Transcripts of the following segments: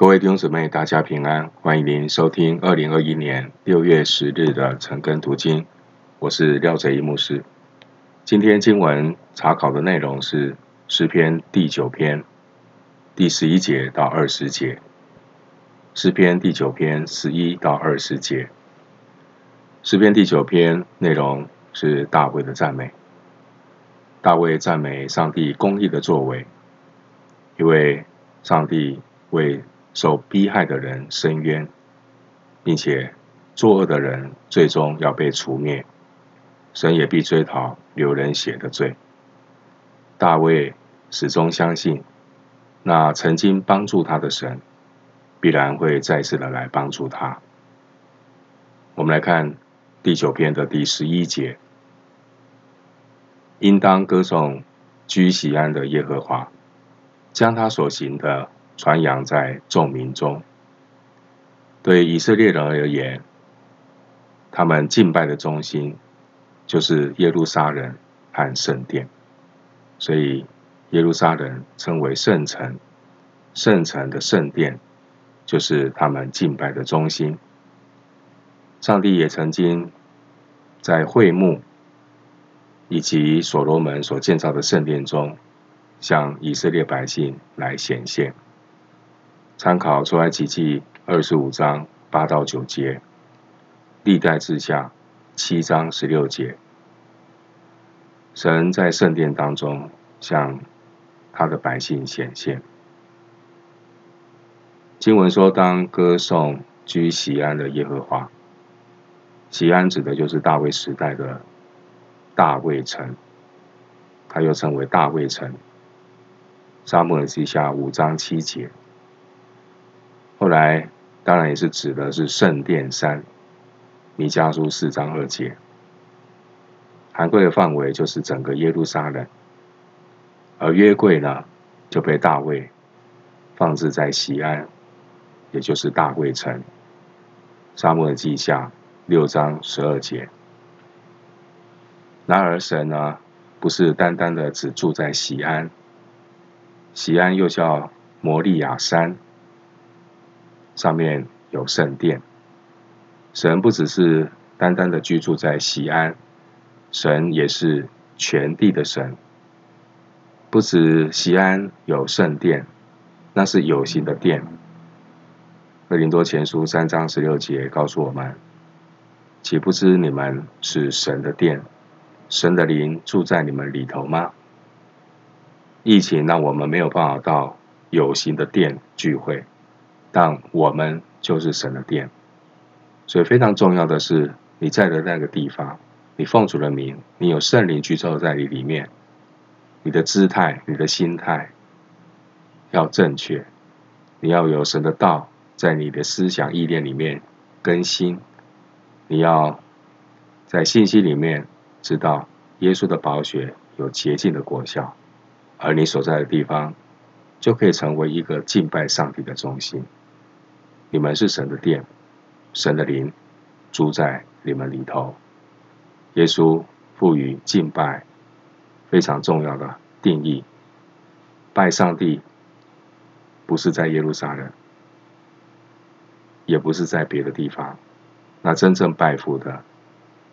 各位弟兄姊妹，大家平安，欢迎您收听二零二一年六月十日的晨更读经。我是廖哲一牧师。今天经文查考的内容是诗篇第九篇第十一节到二十节。诗篇第九篇十一到二十节。诗篇第九篇内容是大卫的赞美。大卫赞美上帝公义的作为，因为上帝为受逼害的人伸冤，并且作恶的人最终要被除灭，神也必追讨流人血的罪。大卫始终相信，那曾经帮助他的神，必然会再次的来帮助他。我们来看第九篇的第十一节：应当歌颂居锡安的耶和华，将他所行的。传扬在众民中。对以色列人而言，他们敬拜的中心就是耶路撒冷和圣殿，所以耶路撒冷称为圣城，圣城的圣殿就是他们敬拜的中心。上帝也曾经在会幕以及所罗门所建造的圣殿中，向以色列百姓来显现。参考出埃及记二十五章八到九节，历代志下七章十六节，神在圣殿当中向他的百姓显现。经文说：“当歌颂居锡安的耶和华，锡安指的就是大卫时代的大卫城，他又称为大卫城。”撒母耳记下五章七节。后来，当然也是指的是圣殿山，弥迦书四章二节，涵盖的范围就是整个耶路撒冷，而约柜呢，就被大卫放置在西安，也就是大卫城。沙漠的记下六章十二节。然而神呢，不是单单的只住在西安，西安又叫摩利亚山。上面有圣殿，神不只是单单的居住在西安，神也是全地的神。不止西安有圣殿，那是有形的殿。哥林多前书三章十六节告诉我们：岂不知你们是神的殿，神的灵住在你们里头吗？疫情让我们没有办法到有形的殿聚会。但我们就是神的殿，所以非常重要的是，你在的那个地方，你奉主的名，你有圣灵居住在你里面，你的姿态、你的心态要正确，你要有神的道在你的思想意念里面更新，你要在信息里面知道耶稣的宝血有洁净的果效，而你所在的地方就可以成为一个敬拜上帝的中心。你们是神的殿，神的灵住在你们里头。耶稣赋予敬拜非常重要的定义：拜上帝不是在耶路撒冷，也不是在别的地方。那真正拜父的，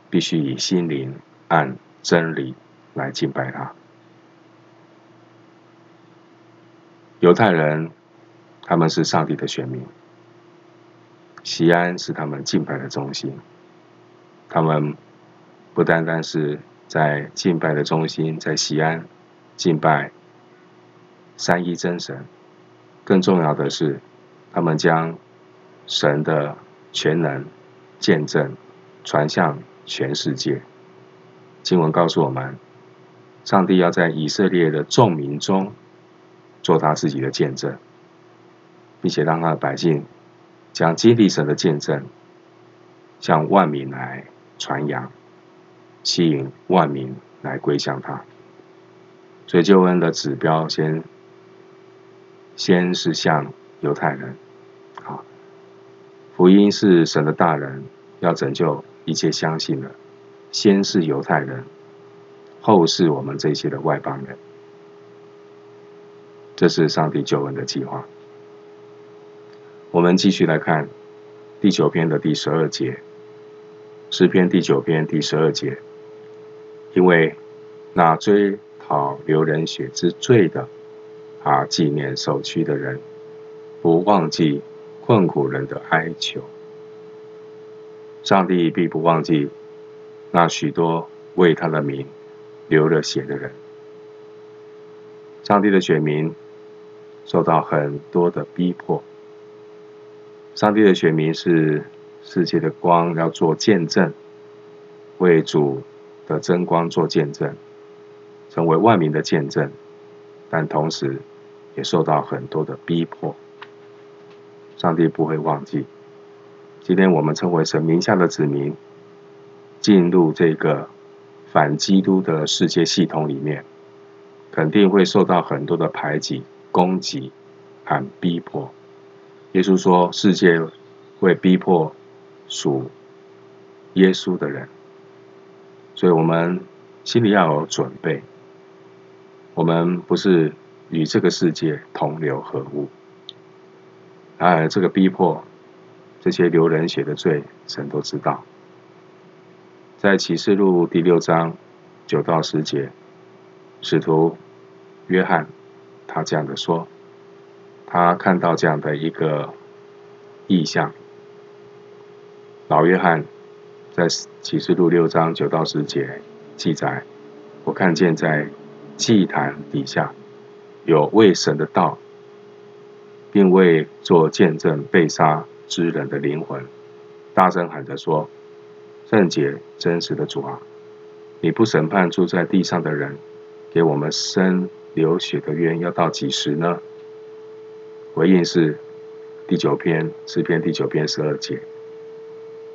必须以心灵按真理来敬拜他。犹太人，他们是上帝的选民。西安是他们敬拜的中心，他们不单单是在敬拜的中心，在西安敬拜三一真神，更重要的是，他们将神的全能见证传向全世界。经文告诉我们，上帝要在以色列的众民中做他自己的见证，并且让他的百姓。将经历神的见证，向万民来传扬，吸引万民来归向他。所以救恩的指标先，先是向犹太人，啊，福音是神的大人，要拯救一切相信的，先是犹太人，后是我们这些的外邦人。这是上帝救恩的计划。我们继续来看第九篇的第十二节，诗篇第九篇第十二节，因为那追讨流人血之罪的，啊纪念受屈的人，不忘记困苦人的哀求。上帝必不忘记那许多为他的名流了血的人。上帝的选民受到很多的逼迫。上帝的选民是世界的光，要做见证，为主的真光做见证，成为万民的见证，但同时也受到很多的逼迫。上帝不会忘记。今天我们称为神名下的子民，进入这个反基督的世界系统里面，肯定会受到很多的排挤、攻击和逼迫。耶稣说：“世界会逼迫属耶稣的人，所以我们心里要有准备。我们不是与这个世界同流合污。而这个逼迫，这些流人血的罪，神都知道。在启示录第六章九到十节，使徒约翰他这样的说。”他看到这样的一个异象，老约翰在启示录六章九到十节记载：我看见在祭坛底下有为神的道，并为做见证被杀之人的灵魂，大声喊着说：“圣洁真实的主啊，你不审判住在地上的人，给我们生流血的冤要到几时呢？”回应是第九篇诗篇第九篇十二节，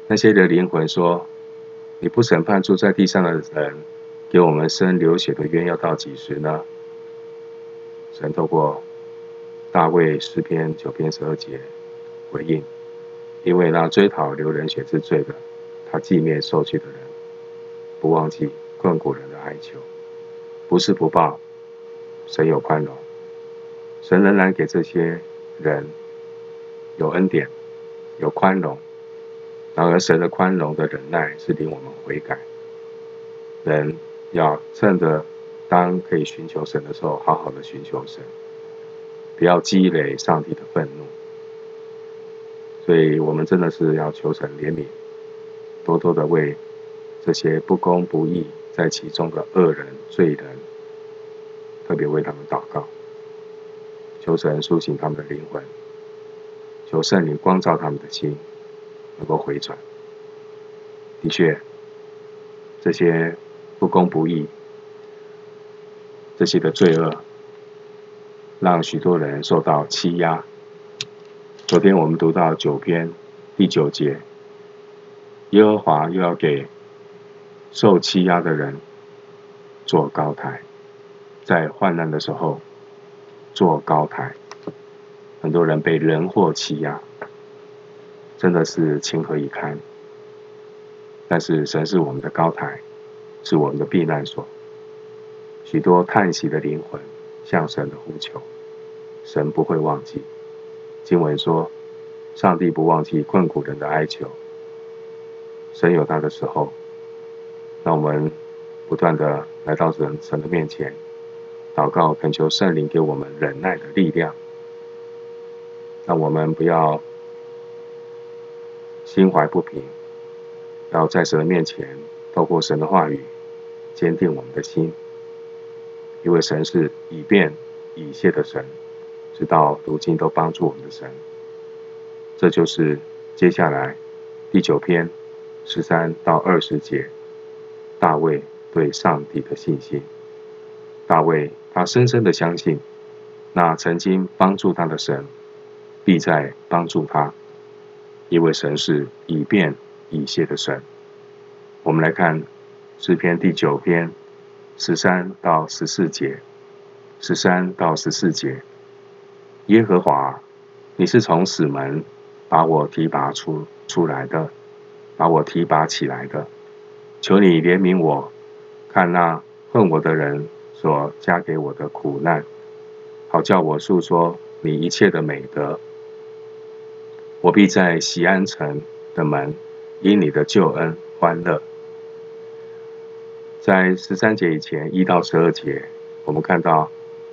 那些的灵魂说：“你不审判住在地上的人，给我们生流血的冤要到几时呢？”神透过大卫诗篇九篇十二节回应：“因为那追讨流人血之罪的，他纪念受屈的人，不忘记困苦人的哀求，不是不报，神有宽容，神仍然给这些。”人有恩典，有宽容，然而神的宽容的忍耐是领我们悔改。人要趁着当可以寻求神的时候，好好的寻求神，不要积累上帝的愤怒。所以我们真的是要求神怜悯，多多的为这些不公不义在其中的恶人、罪人，特别为他们祷告。求神苏醒他们的灵魂，求圣灵光照他们的心，能够回转。的确，这些不公不义、这些的罪恶，让许多人受到欺压。昨天我们读到九篇第九节，耶和华又要给受欺压的人做高台，在患难的时候。做高台，很多人被人祸欺压，真的是情何以堪。但是神是我们的高台，是我们的避难所。许多叹息的灵魂向神的呼求，神不会忘记。经文说，上帝不忘记困苦人的哀求。神有他的时候，让我们不断的来到神神的面前。祷告，恳求圣灵给我们忍耐的力量，让我们不要心怀不平，要在神的面前，透过神的话语，坚定我们的心，因为神是以便以谢的神，直到如今都帮助我们的神。这就是接下来第九篇十三到二十节，大卫对上帝的信心。大卫。他深深的相信，那曾经帮助他的神，必在帮助他，因为神是以便以谢的神。我们来看诗篇第九篇十三到十四节，十三到十四节，耶和华，你是从死门把我提拔出出来的，把我提拔起来的，求你怜悯我，看那恨我的人。所加给我的苦难，好叫我述说你一切的美德。我必在西安城的门，因你的救恩欢乐。在十三节以前一到十二节，我们看到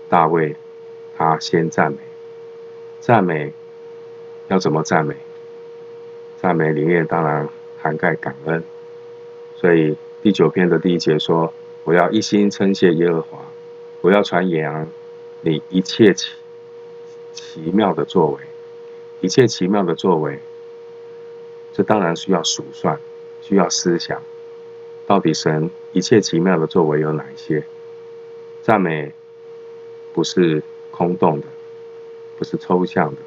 大卫他先赞美，赞美要怎么赞美？赞美里面当然涵盖感恩，所以第九篇的第一节说：“我要一心称谢耶和华，我要传扬你一切奇奇妙的作为。”一切奇妙的作为，这当然需要数算，需要思想，到底神一切奇妙的作为有哪一些？赞美不是空洞的，不是抽象的，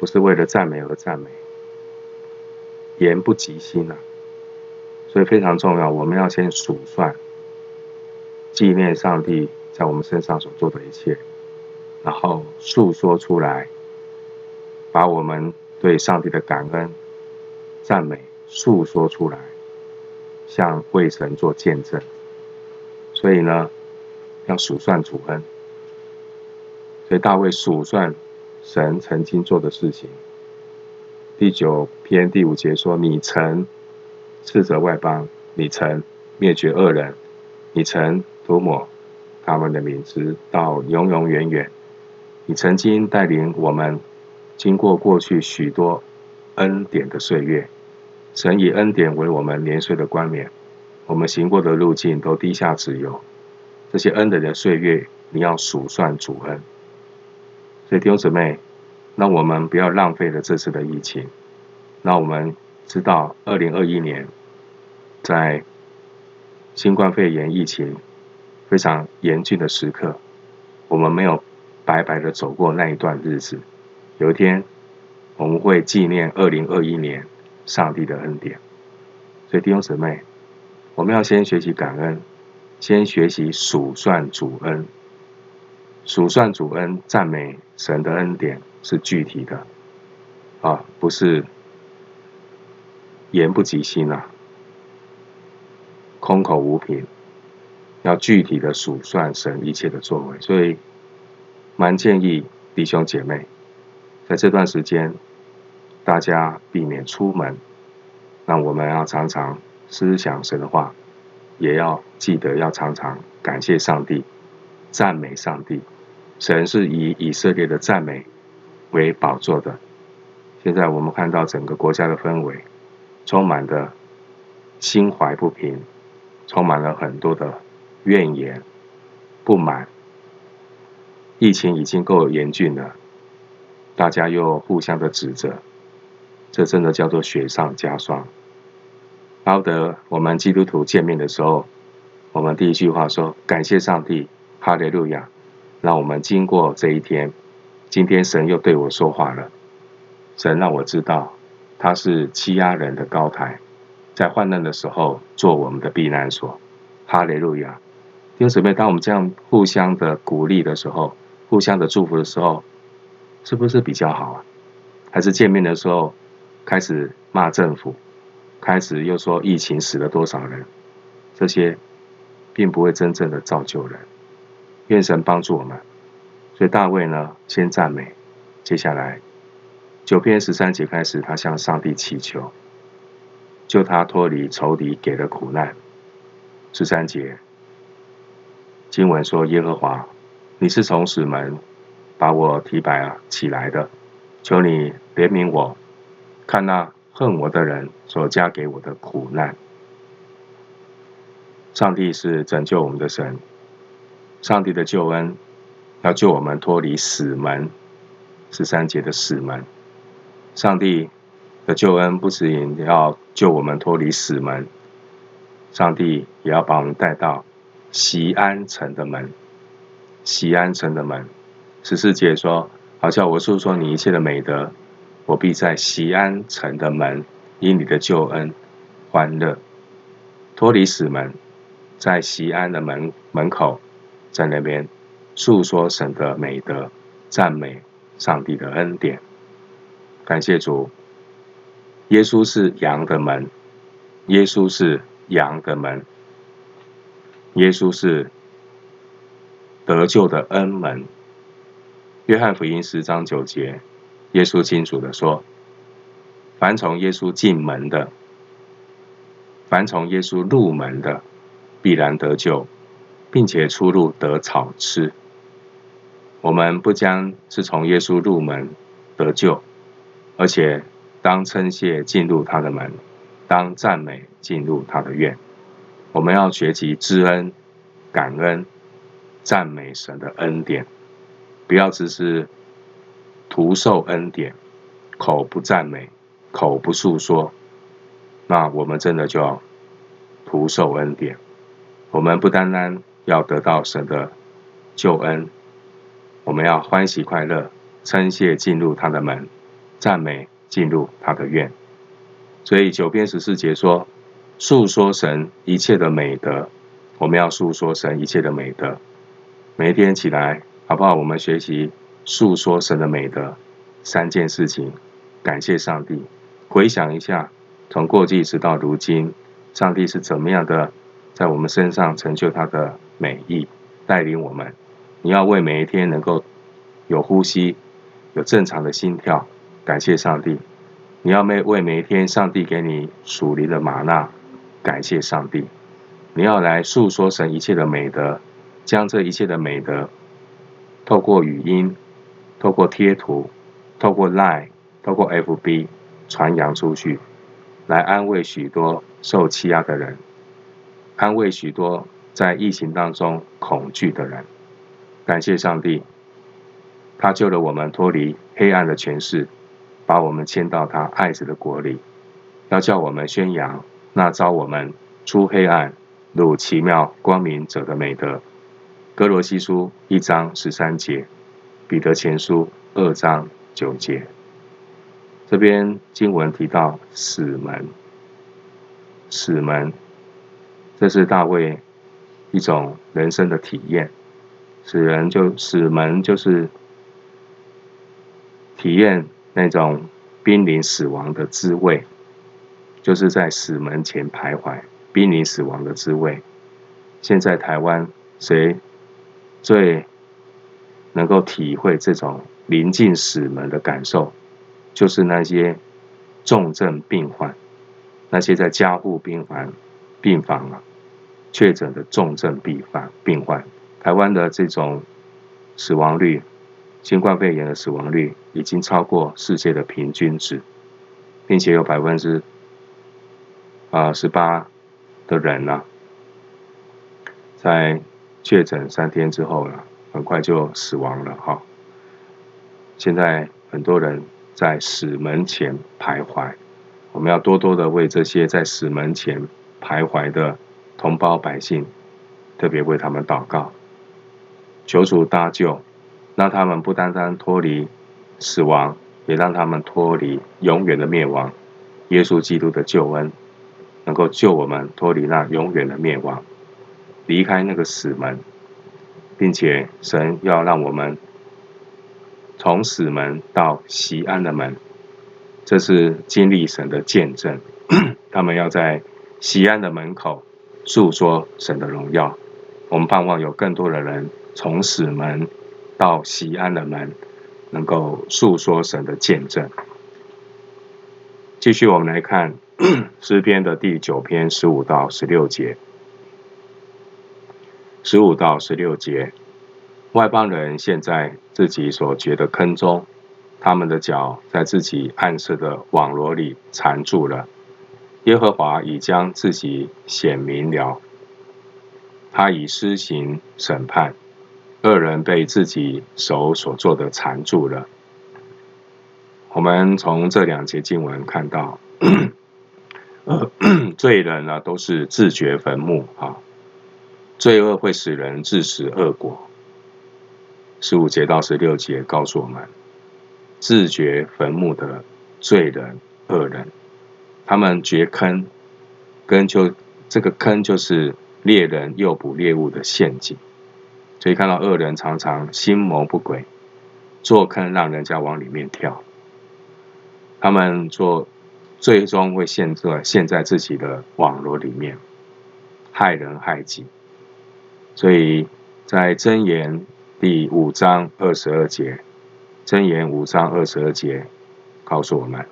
不是为了赞美而赞美，言不及心啊！所以非常重要，我们要先数算，纪念上帝在我们身上所做的一切，然后述说出来。把我们对上帝的感恩、赞美诉说出来，向为神做见证。所以呢，要数算主恩。所以大卫数算神曾经做的事情。第九篇第五节说：“你曾斥责外邦，你曾灭绝恶人，你曾涂抹他们的名字到永永远远。你曾经带领我们。”经过过去许多恩典的岁月，神以恩典为我们年岁的冠冕，我们行过的路径都滴下脂油。这些恩典的岁月，你要数算主恩。所以弟兄姊妹，那我们不要浪费了这次的疫情。那我们知道，二零二一年在新冠肺炎疫情非常严峻的时刻，我们没有白白的走过那一段日子。有一天，我们会纪念二零二一年上帝的恩典。所以弟兄姊妹，我们要先学习感恩，先学习数算主恩。数算主恩，赞美神的恩典是具体的，啊，不是言不及心啊，空口无凭。要具体的数算神一切的作为。所以，蛮建议弟兄姐妹。在这段时间，大家避免出门，那我们要常常思想神的话，也要记得要常常感谢上帝、赞美上帝。神是以以色列的赞美为宝座的。现在我们看到整个国家的氛围，充满的心怀不平，充满了很多的怨言、不满。疫情已经够严峻了。大家又互相的指责，这真的叫做雪上加霜。巴不得我们基督徒见面的时候，我们第一句话说：“感谢上帝，哈利路亚！”让我们经过这一天，今天神又对我说话了。神让我知道，他是欺压人的高台，在患难的时候做我们的避难所。哈利路亚！弟兄姊妹，当我们这样互相的鼓励的时候，互相的祝福的时候。是不是比较好啊？还是见面的时候开始骂政府，开始又说疫情死了多少人？这些并不会真正的造就人。愿神帮助我们。所以大卫呢，先赞美，接下来九篇十三节开始，他向上帝祈求，救他脱离仇敌给的苦难。十三节经文说：“耶和华，你是从死门。”把我提拔起来的，求你怜悯我，看那恨我的人所加给我的苦难。上帝是拯救我们的神，上帝的救恩要救我们脱离死门，十三节的死门。上帝的救恩不仅要救我们脱离死门，上帝也要把我们带到西安城的门，西安城的门。十四节说：“好叫我述说你一切的美德，我必在西安城的门，因你的救恩欢乐，脱离死门，在西安的门门口，在那边述说神的美德，赞美上帝的恩典。感谢主，耶稣是羊的门，耶稣是羊的门，耶稣是得救的恩门。”约翰福音十章九节，耶稣清楚地说：“凡从耶稣进门的，凡从耶稣入门的，必然得救，并且出入得草吃。我们不将是从耶稣入门得救，而且当称谢进入他的门，当赞美进入他的院。我们要学习知恩、感恩、赞美神的恩典，不要只是徒受恩典，口不赞美，口不诉说，那我们真的就要徒受恩典。我们不单单要得到神的救恩，我们要欢喜快乐，称谢进入他的门，赞美进入他的院。所以九篇十四节说，述说神一切的美德，我们要述说神一切的美德。每一天起来，好不好？我们学习述说神的美德，三件事情，感谢上帝。回想一下，从过去直到如今，上帝是怎么样的？在我们身上成就他的美意，带领我们。你要为每一天能够有呼吸、有正常的心跳，感谢上帝。你要为为每一天上帝给你属灵的玛娜，感谢上帝。你要来述说神一切的美德，将这一切的美德透过语音、透过贴图、透过 Line、透过 FB 传扬出去，来安慰许多受欺压的人。安慰许多在疫情当中恐惧的人，感谢上帝，他救了我们脱离黑暗的权势，把我们迁到他爱子的国里，要叫我们宣扬那召我们出黑暗入奇妙光明者的美德。哥罗西书一章十三节，彼得前书二章九节，这边经文提到死门，死门。这是大卫一种人生的体验，死人就死门，就是体验那种濒临死亡的滋味，就是在死门前徘徊，濒临死亡的滋味。现在台湾谁最能够体会这种临近死门的感受？就是那些重症病患，那些在加护病房病房啊。确诊的重症病患，病患，台湾的这种死亡率，新冠肺炎的死亡率已经超过世界的平均值，并且有百分之啊十八的人呢、啊，在确诊三天之后呢，很快就死亡了哈。现在很多人在死门前徘徊，我们要多多的为这些在死门前徘徊的。同胞百姓，特别为他们祷告，求主搭救，让他们不单单脱离死亡，也让他们脱离永远的灭亡。耶稣基督的救恩，能够救我们脱离那永远的灭亡，离开那个死门，并且神要让我们从死门到锡安的门，这是经历神的见证。他们要在锡安的门口。诉说神的荣耀，我们盼望有更多的人从死门到锡安的门，能够诉说神的见证。继续，我们来看 诗篇的第九篇十五到十六节。十五到十六节，外邦人陷在自己所掘的坑中，他们的脚在自己暗设的网罗里缠住了。耶和华已将自己显明了，他已施行审判，恶人被自己手所做的缠住了。我们从这两节经文看到，呃，罪人呢都是自掘坟墓啊，罪恶会使人自食恶果。十五节到十六节告诉我们，自掘坟墓的罪人、恶人。他们掘坑，跟就这个坑就是猎人诱捕猎物的陷阱，所以看到恶人常常心谋不轨，做坑让人家往里面跳。他们做最终会陷在陷在自己的网络里面，害人害己。所以在箴言第五章二十二节，箴言五章二十二节告诉我们。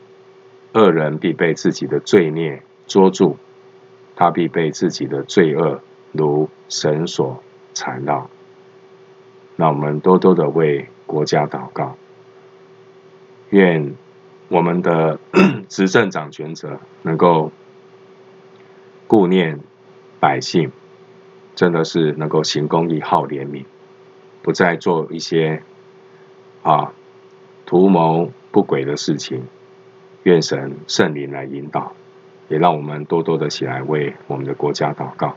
恶人必被自己的罪孽捉住，他必被自己的罪恶如绳索缠绕。那我们多多的为国家祷告，愿我们的 执政掌权者能够顾念百姓，真的是能够行公义、好怜悯，不再做一些啊图谋不轨的事情。愿神圣灵来引导，也让我们多多的起来为我们的国家祷告。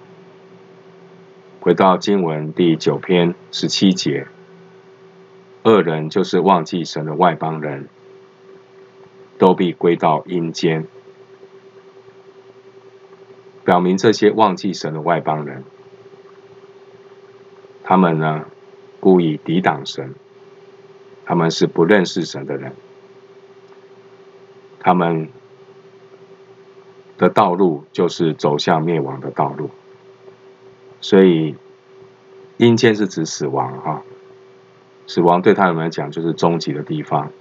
回到经文第九篇十七节，恶人就是忘记神的外邦人，都必归到阴间。表明这些忘记神的外邦人，他们呢，故意抵挡神，他们是不认识神的人。他们的道路就是走向灭亡的道路，所以阴间是指死亡哈，死亡对他们来讲就是终极的地方，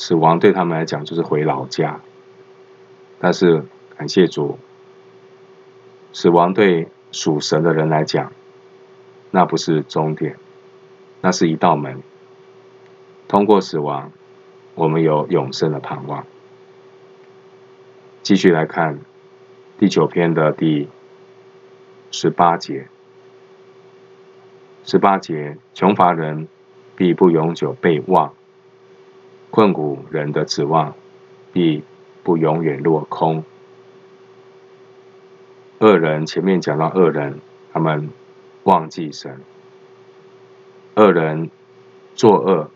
死亡对他们来讲就是回老家。但是感谢主，死亡对属神的人来讲，那不是终点，那是一道门。通过死亡，我们有永生的盼望。继续来看第九篇的第十八节。十八节，穷乏人必不永久被忘，困苦人的指望必不永远落空。恶人前面讲到恶人，他们忘记神，恶人作恶，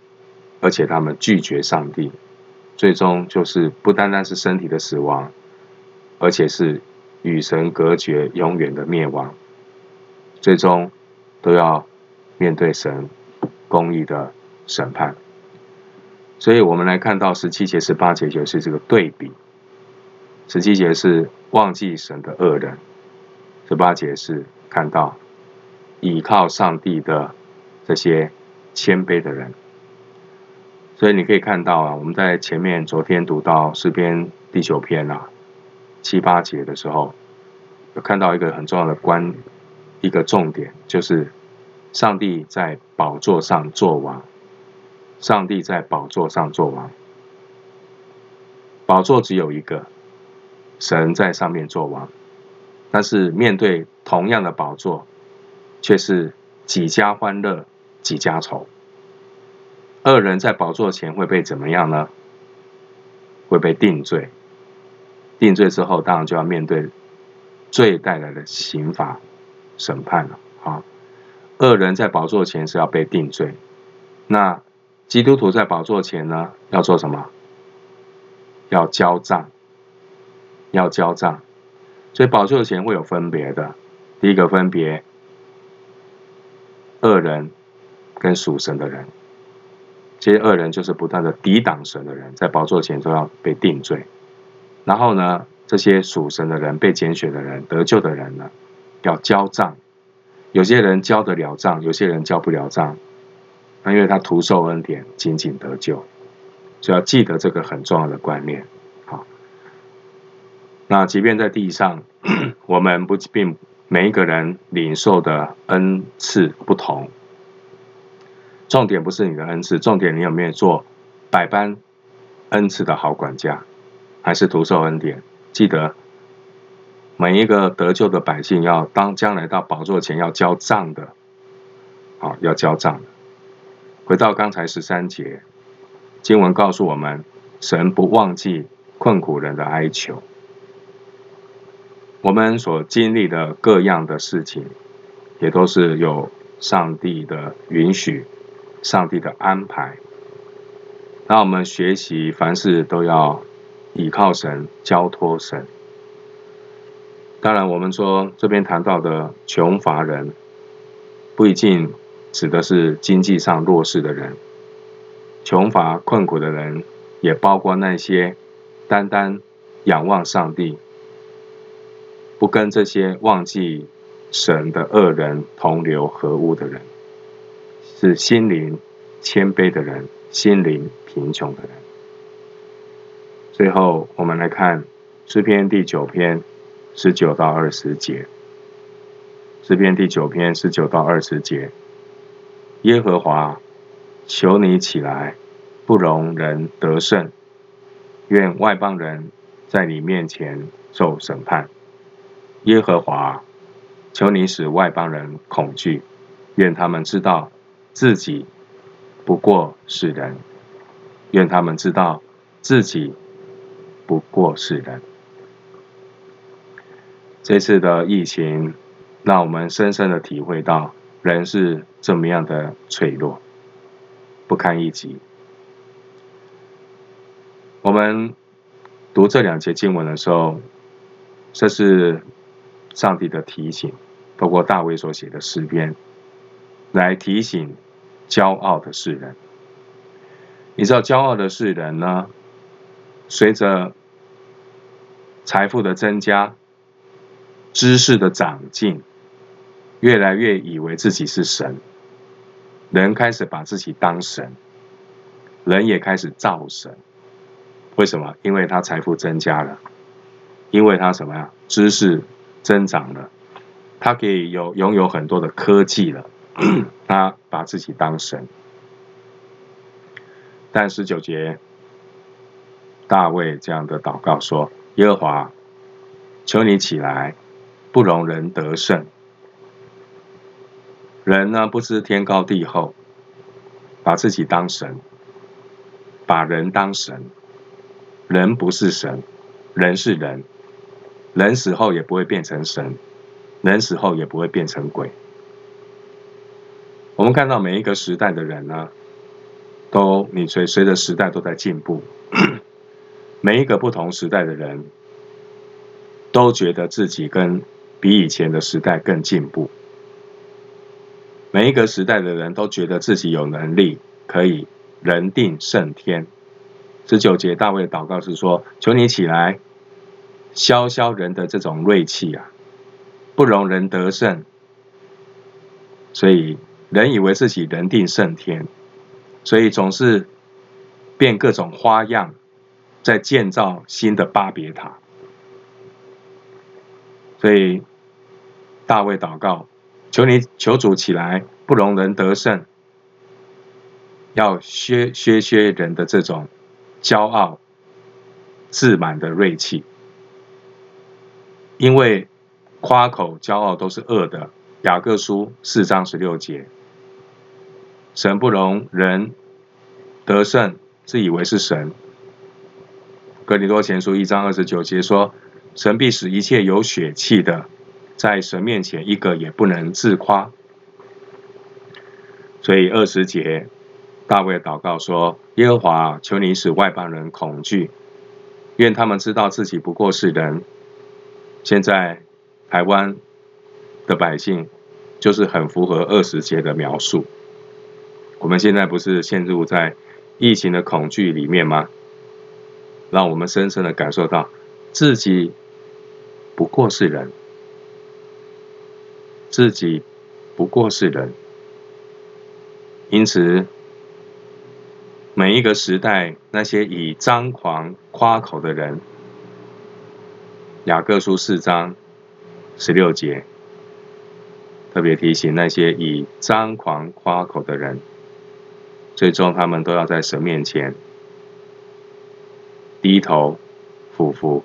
而且他们拒绝上帝。最终就是不单单是身体的死亡，而且是与神隔绝、永远的灭亡。最终都要面对神公义的审判。所以我们来看到十七节、十八节就是这个对比。十七节是忘记神的恶人，十八节是看到倚靠上帝的这些谦卑的人。所以你可以看到啊，我们在前面昨天读到诗篇第九篇啊七八节的时候，有看到一个很重要的关，一个重点，就是上帝在宝座上作王，上帝在宝座上作王，宝座只有一个，神在上面作王，但是面对同样的宝座，却是几家欢乐几家愁。恶人在宝座前会被怎么样呢？会被定罪，定罪之后，当然就要面对罪带来的刑罚审判了。啊，恶人在宝座前是要被定罪，那基督徒在宝座前呢，要做什么？要交账，要交账。所以宝座前会有分别的，第一个分别，恶人跟属神的人。这些恶人就是不断的抵挡神的人，在宝座前都要被定罪。然后呢，这些属神的人、被拣选的人、得救的人呢，要交账。有些人交得了账，有些人交不了账。那因为他徒受恩典，仅仅得救，就要记得这个很重要的观念。好，那即便在地上，我们不并每一个人领受的恩赐不同。重点不是你的恩赐，重点你有没有做百般恩赐的好管家，还是徒受恩典？记得每一个得救的百姓，要当将来到宝座前要交账的，好，要交账。回到刚才十三节，经文告诉我们，神不忘记困苦人的哀求。我们所经历的各样的事情，也都是有上帝的允许。上帝的安排，让我们学习凡事都要倚靠神、交托神。当然，我们说这边谈到的穷乏人，不一定指的是经济上弱势的人，穷乏困苦的人，也包括那些单单仰望上帝，不跟这些忘记神的恶人同流合污的人。是心灵谦卑的人，心灵贫穷的人。最后，我们来看诗篇第九篇十九到二十节。诗篇第九篇十九到二十节，耶和华，求你起来，不容人得胜。愿外邦人在你面前受审判。耶和华，求你使外邦人恐惧，愿他们知道自己不过是人。愿他们知道自己不过是人。这次的疫情。让我们深深的体会到，人是这么样的脆弱，不堪一击。我们读这两节经文的时候，这是上帝的提醒，透过大卫所写的诗篇，来提醒骄傲的世人。你知道，骄傲的世人呢，随着财富的增加，知识的长进。越来越以为自己是神，人开始把自己当神，人也开始造神。为什么？因为他财富增加了，因为他什么呀？知识增长了，他可以有拥有很多的科技了，他把自己当神。但十九节，大卫这样的祷告说：“耶和华，求你起来，不容人得胜。”人呢，不知天高地厚，把自己当神，把人当神。人不是神，人是人，人死后也不会变成神，人死后也不会变成鬼。我们看到每一个时代的人呢，都你随随着时代都在进步，每一个不同时代的人，都觉得自己跟比以前的时代更进步。每一个时代的人都觉得自己有能力可以人定胜天。十九节，大卫祷告是说：“求你起来，消消人的这种锐气啊，不容人得胜。”所以人以为自己人定胜天，所以总是变各种花样，在建造新的巴别塔。所以大卫祷告。求你求主起来，不容人得胜，要削削削人的这种骄傲、自满的锐气，因为夸口、骄傲都是恶的。雅各书四章十六节，神不容人得胜，自以为是神。哥林多前书一章二十九节说，神必使一切有血气的。在神面前，一个也不能自夸。所以二十节，大卫祷告说：“耶和华，求你使外邦人恐惧，愿他们知道自己不过是人。”现在台湾的百姓就是很符合二十节的描述。我们现在不是陷入在疫情的恐惧里面吗？让我们深深的感受到自己不过是人。自己不过是人，因此每一个时代那些以张狂夸口的人，雅各书四章十六节特别提醒那些以张狂夸口的人，最终他们都要在神面前低头俯伏，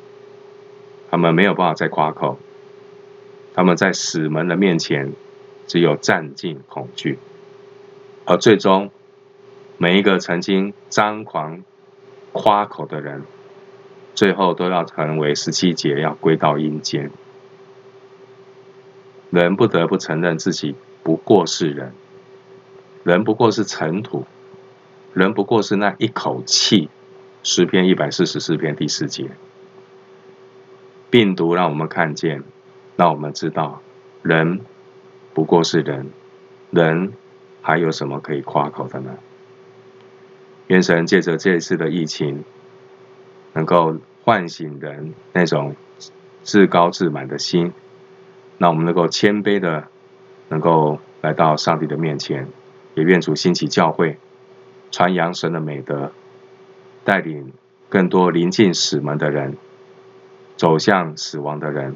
他们没有办法再夸口。他们在死门的面前，只有战尽恐惧，而最终，每一个曾经张狂夸口的人，最后都要成为十七节，要归到阴间。人不得不承认自己不过是人，人不过是尘土，人不过是那一口气。诗篇一百四十四篇第四节，病毒让我们看见。让我们知道，人不过是人，人还有什么可以夸口的呢？愿神借着这一次的疫情，能够唤醒人那种自高自满的心，让我们能够谦卑的，能够来到上帝的面前，也愿主兴起教会，传扬神的美德，带领更多临近死门的人，走向死亡的人，